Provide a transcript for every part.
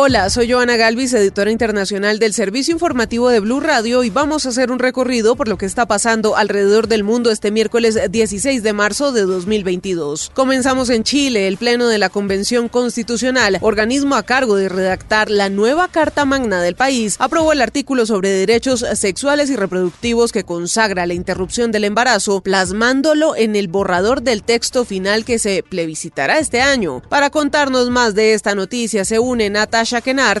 Hola, soy Joana Galvis, editora internacional del Servicio Informativo de Blue Radio y vamos a hacer un recorrido por lo que está pasando alrededor del mundo este miércoles 16 de marzo de 2022. Comenzamos en Chile, el Pleno de la Convención Constitucional, organismo a cargo de redactar la nueva Carta Magna del país, aprobó el artículo sobre derechos sexuales y reproductivos que consagra la interrupción del embarazo, plasmándolo en el borrador del texto final que se plebiscitará este año. Para contarnos más de esta noticia se une Nata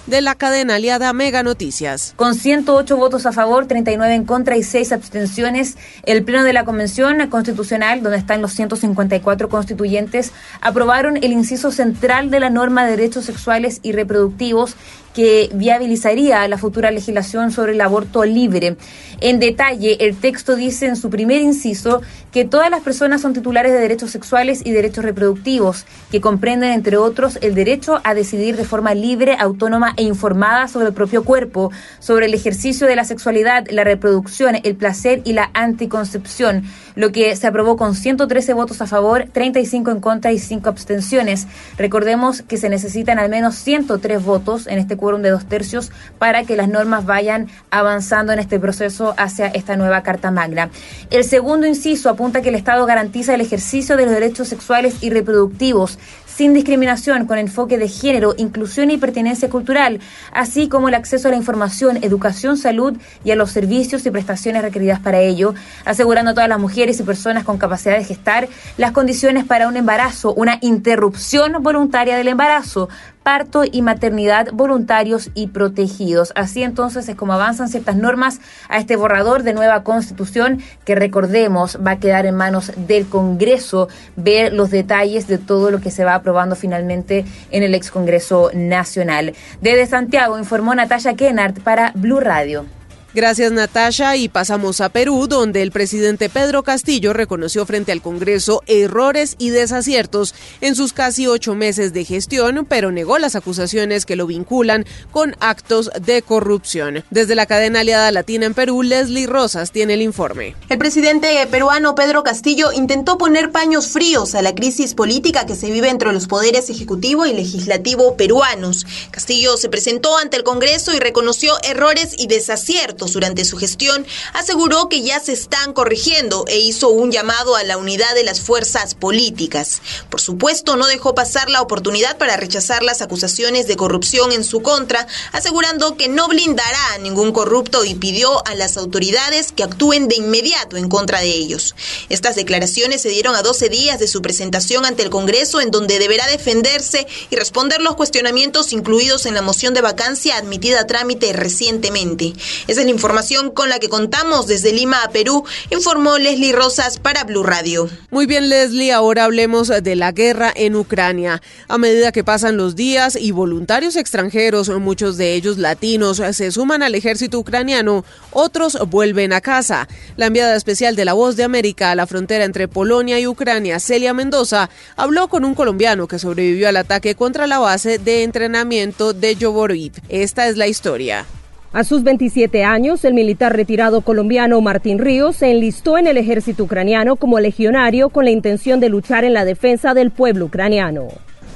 De la cadena aliada Mega Noticias. Con 108 votos a favor, 39 en contra y 6 abstenciones, el Pleno de la Convención Constitucional, donde están los 154 constituyentes, aprobaron el inciso central de la norma de derechos sexuales y reproductivos que viabilizaría la futura legislación sobre el aborto libre. En detalle, el texto dice en su primer inciso que todas las personas son titulares de derechos sexuales y derechos reproductivos, que comprenden, entre otros, el derecho a decidir de forma libre, autónoma e informada sobre el propio cuerpo, sobre el ejercicio de la sexualidad, la reproducción, el placer y la anticoncepción, lo que se aprobó con 113 votos a favor, 35 en contra y 5 abstenciones. Recordemos que se necesitan al menos 103 votos en este de dos tercios para que las normas vayan avanzando en este proceso hacia esta nueva Carta Magna. El segundo inciso apunta que el Estado garantiza el ejercicio de los derechos sexuales y reproductivos sin discriminación, con enfoque de género, inclusión y pertenencia cultural, así como el acceso a la información, educación, salud y a los servicios y prestaciones requeridas para ello, asegurando a todas las mujeres y personas con capacidad de gestar las condiciones para un embarazo, una interrupción voluntaria del embarazo, parto y maternidad voluntarios y protegidos. Así entonces es como avanzan ciertas normas a este borrador de nueva constitución que recordemos va a quedar en manos del Congreso ver los detalles de todo lo que se va aprobando finalmente en el ex Congreso Nacional. Desde Santiago informó Natalia Kennard para Blue Radio. Gracias Natasha y pasamos a Perú, donde el presidente Pedro Castillo reconoció frente al Congreso errores y desaciertos en sus casi ocho meses de gestión, pero negó las acusaciones que lo vinculan con actos de corrupción. Desde la cadena aliada latina en Perú, Leslie Rosas tiene el informe. El presidente peruano Pedro Castillo intentó poner paños fríos a la crisis política que se vive entre los poderes ejecutivo y legislativo peruanos. Castillo se presentó ante el Congreso y reconoció errores y desaciertos durante su gestión, aseguró que ya se están corrigiendo e hizo un llamado a la unidad de las fuerzas políticas. Por supuesto, no dejó pasar la oportunidad para rechazar las acusaciones de corrupción en su contra, asegurando que no blindará a ningún corrupto y pidió a las autoridades que actúen de inmediato en contra de ellos. Estas declaraciones se dieron a 12 días de su presentación ante el Congreso, en donde deberá defenderse y responder los cuestionamientos incluidos en la moción de vacancia admitida a trámite recientemente. Es información con la que contamos desde Lima a Perú, informó Leslie Rosas para Blue Radio. Muy bien, Leslie, ahora hablemos de la guerra en Ucrania. A medida que pasan los días y voluntarios extranjeros, muchos de ellos latinos, se suman al ejército ucraniano, otros vuelven a casa. La enviada especial de La Voz de América a la frontera entre Polonia y Ucrania, Celia Mendoza, habló con un colombiano que sobrevivió al ataque contra la base de entrenamiento de Yovoriv. Esta es la historia. A sus 27 años, el militar retirado colombiano Martín Ríos se enlistó en el ejército ucraniano como legionario con la intención de luchar en la defensa del pueblo ucraniano.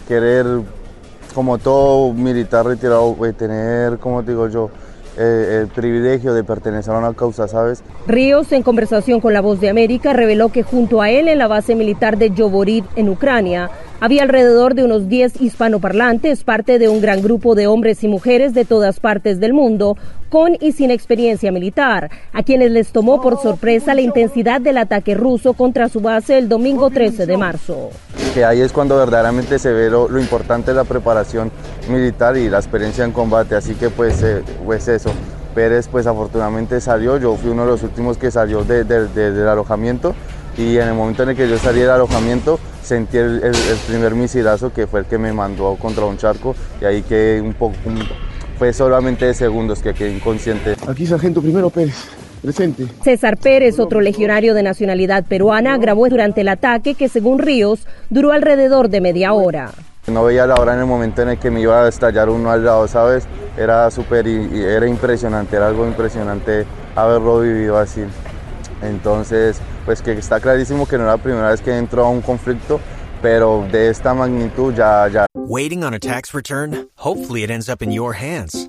Querer, como todo militar retirado, eh, tener, como digo yo, eh, el privilegio de pertenecer a una causa, ¿sabes? Ríos, en conversación con La Voz de América, reveló que junto a él en la base militar de Yovorid, en Ucrania, Había alrededor de unos 10 hispanoparlantes, parte de un gran grupo de hombres y mujeres de todas partes del mundo, con y sin experiencia militar, a quienes les tomó por sorpresa la intensidad del ataque ruso contra su base el domingo 13 de marzo. Que ahí es cuando verdaderamente se ve lo, importante de la preparación militar y la experiencia en combate, así que pues, eh, pues eso. Pérez pues afortunadamente salió, yo fui uno de los últimos que salió del alojamiento y en el momento en el que yo salí del alojamiento sentí el, primer misilazo que fue el que me mandó contra un charco y ahí que un poco, fue solamente de segundos que quedé inconsciente. Aquí sargento primero Pérez. Presente. César Pérez, otro legionario de nacionalidad peruana, grabó durante el ataque que, según Ríos, duró alrededor de media hora. No veía la hora en el momento en el que me iba a estallar uno al lado, ¿sabes? Era súper, era impresionante, era algo impresionante haberlo vivido así. Entonces, pues que está clarísimo que no era la primera vez que entro a un conflicto, pero de esta magnitud ya, ya. Waiting on a tax return? Hopefully it ends up in your hands.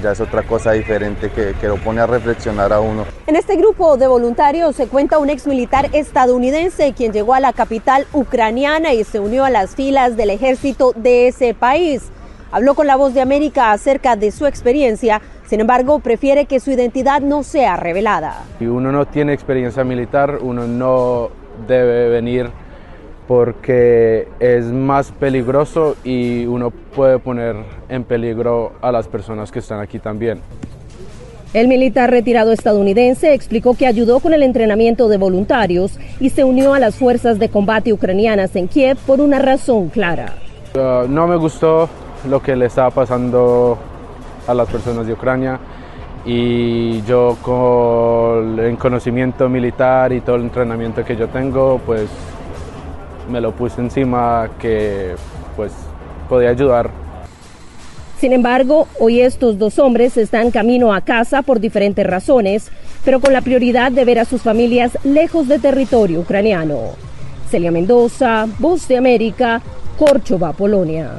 Ya es otra cosa diferente que, que lo pone a reflexionar a uno. En este grupo de voluntarios se cuenta un ex militar estadounidense quien llegó a la capital ucraniana y se unió a las filas del ejército de ese país. Habló con la voz de América acerca de su experiencia sin embargo, prefiere que su identidad no sea revelada. Si uno no tiene experiencia militar, uno no debe venir porque es más peligroso y uno puede poner en peligro a las personas que están aquí también. El militar retirado estadounidense explicó que ayudó con el entrenamiento de voluntarios y se unió a las fuerzas de combate ucranianas en Kiev por una razón clara. Uh, no me gustó lo que le estaba pasando a las personas de Ucrania y yo con el conocimiento militar y todo el entrenamiento que yo tengo, pues me lo puse encima que pues podía ayudar. Sin embargo, hoy estos dos hombres están camino a casa por diferentes razones, pero con la prioridad de ver a sus familias lejos de territorio ucraniano. Celia Mendoza, Voz de América, Córchova, Polonia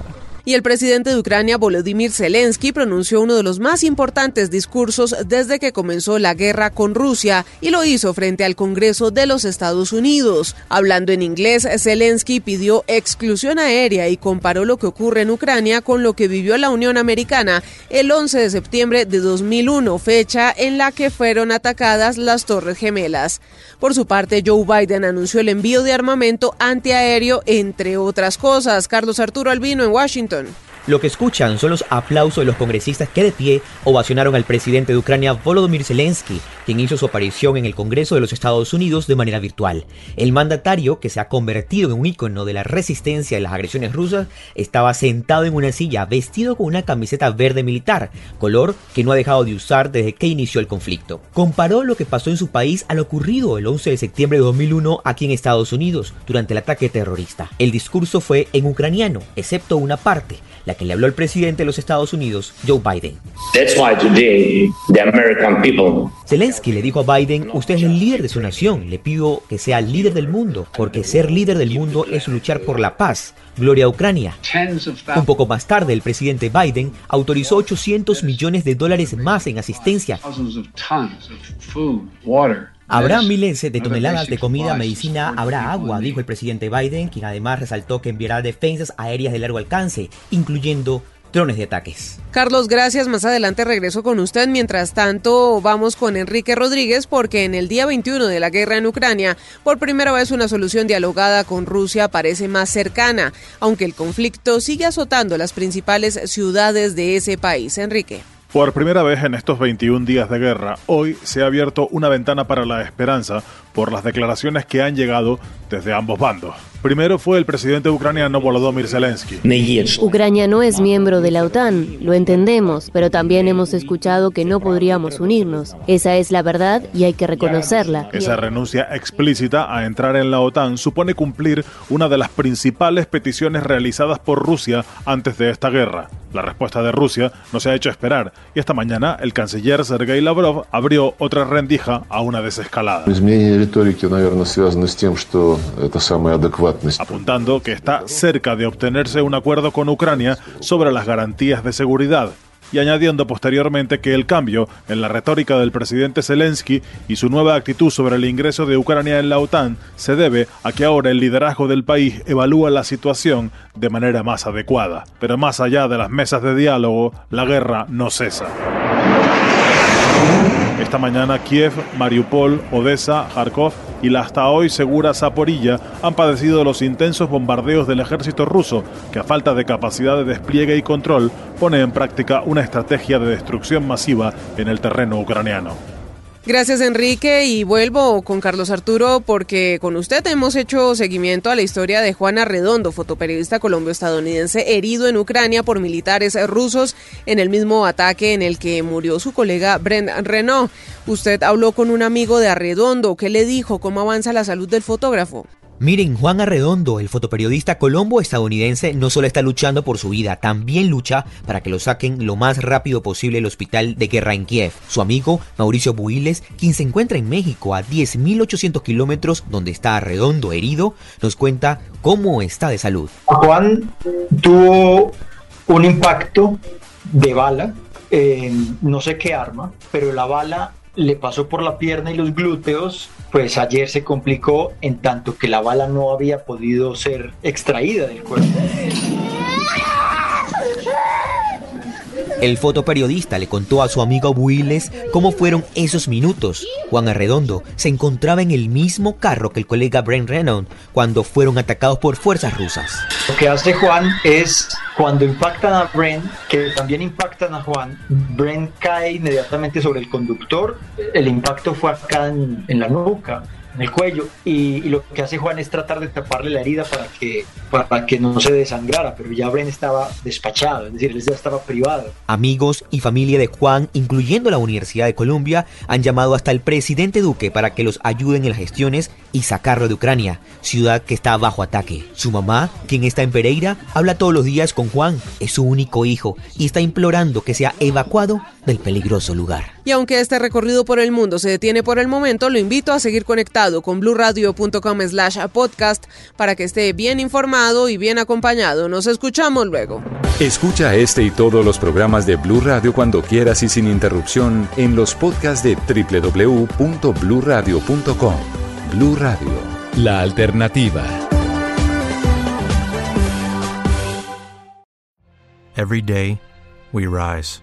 y el presidente de Ucrania, Volodymyr Zelensky, pronunció uno de los más importantes discursos desde que comenzó la guerra con Rusia y lo hizo frente al Congreso de los Estados Unidos. Hablando en inglés, Zelensky pidió exclusión aérea y comparó lo que ocurre en Ucrania con lo que vivió la Unión Americana el 11 de septiembre de 2001, fecha en la que fueron atacadas las Torres Gemelas. Por su parte, Joe Biden anunció el envío de armamento antiaéreo, entre otras cosas. Carlos Arturo Albino en Washington. Washington. Lo que escuchan son los aplausos de los congresistas que de pie ovacionaron al presidente de Ucrania Volodymyr Zelensky, quien hizo su aparición en el Congreso de los Estados Unidos de manera virtual. El mandatario, que se ha convertido en un ícono de la resistencia a las agresiones rusas, estaba sentado en una silla vestido con una camiseta verde militar, color que no ha dejado de usar desde que inició el conflicto. Comparó lo que pasó en su país a lo ocurrido el 11 de septiembre de 2001 aquí en Estados Unidos durante el ataque terrorista. El discurso fue en ucraniano, excepto una parte que le habló el presidente de los Estados Unidos, Joe Biden. Zelensky le dijo a Biden, usted es el líder de su nación, le pido que sea el líder del mundo, porque ser líder del mundo es luchar por la paz. Gloria a Ucrania. Un poco más tarde, el presidente Biden autorizó 800 millones de dólares más en asistencia Habrá miles de toneladas de comida, medicina, habrá agua, dijo el presidente Biden, quien además resaltó que enviará defensas aéreas de largo alcance, incluyendo drones de ataques. Carlos, gracias. Más adelante regreso con usted. Mientras tanto, vamos con Enrique Rodríguez porque en el día 21 de la guerra en Ucrania, por primera vez una solución dialogada con Rusia parece más cercana, aunque el conflicto sigue azotando las principales ciudades de ese país. Enrique. Por primera vez en estos 21 días de guerra, hoy se ha abierto una ventana para la esperanza por las declaraciones que han llegado desde ambos bandos. Primero fue el presidente ucraniano Volodymyr Zelensky. Ucrania no es miembro de la OTAN, lo entendemos, pero también hemos escuchado que no podríamos unirnos. Esa es la verdad y hay que reconocerla. Esa renuncia explícita a entrar en la OTAN supone cumplir una de las principales peticiones realizadas por Rusia antes de esta guerra. La respuesta de Rusia no se ha hecho esperar y esta mañana el canciller Sergei Lavrov abrió otra rendija a una desescalada. Apuntando que está cerca de obtenerse un acuerdo con Ucrania sobre las garantías de seguridad y añadiendo posteriormente que el cambio en la retórica del presidente Zelensky y su nueva actitud sobre el ingreso de Ucrania en la OTAN se debe a que ahora el liderazgo del país evalúa la situación de manera más adecuada. Pero más allá de las mesas de diálogo, la guerra no cesa. Esta mañana Kiev, Mariupol, Odessa, Kharkov y la hasta hoy segura Zaporilla han padecido los intensos bombardeos del ejército ruso, que a falta de capacidad de despliegue y control pone en práctica una estrategia de destrucción masiva en el terreno ucraniano. Gracias Enrique y vuelvo con Carlos Arturo porque con usted hemos hecho seguimiento a la historia de Juana Redondo, fotoperiodista colombo-estadounidense herido en Ucrania por militares rusos en el mismo ataque en el que murió su colega Brent Renault. Usted habló con un amigo de Arredondo, ¿qué le dijo? ¿Cómo avanza la salud del fotógrafo? Miren, Juan Arredondo, el fotoperiodista colombo estadounidense, no solo está luchando por su vida, también lucha para que lo saquen lo más rápido posible del hospital de guerra en Kiev. Su amigo, Mauricio Builes, quien se encuentra en México a 10.800 kilómetros donde está Arredondo herido, nos cuenta cómo está de salud. Juan tuvo un impacto de bala en no sé qué arma, pero la bala le pasó por la pierna y los glúteos, pues ayer se complicó en tanto que la bala no había podido ser extraída del cuerpo. El fotoperiodista le contó a su amigo Builes cómo fueron esos minutos. Juan Arredondo se encontraba en el mismo carro que el colega Brent Renault cuando fueron atacados por fuerzas rusas. Lo que hace Juan es cuando impactan a Brent, que también impactan a Juan, Brent cae inmediatamente sobre el conductor. El impacto fue acá en la nuca en el cuello y, lo que hace Juan es tratar de taparle la herida para que, para que no se desangrara, pero ya Bren estaba despachado, es decir, él ya estaba privado. Amigos y familia de Juan, incluyendo la Universidad de Colombia, han llamado hasta el presidente Duque para que los ayuden en las gestiones y sacarlo de Ucrania, ciudad que está bajo ataque. Su mamá, quien está en Pereira, habla todos los días con Juan, es su único hijo y está implorando que sea evacuado del peligroso lugar. Y aunque este recorrido por el mundo se detiene por el momento, lo invito a seguir conectado con blurradio.com slash podcast para que esté bien informado y bien acompañado. Nos escuchamos luego. Escucha este y todos los programas de Blue Radio cuando quieras y sin interrupción en los podcasts de www.bluradio.com. Blue Radio, la alternativa. Every day we rise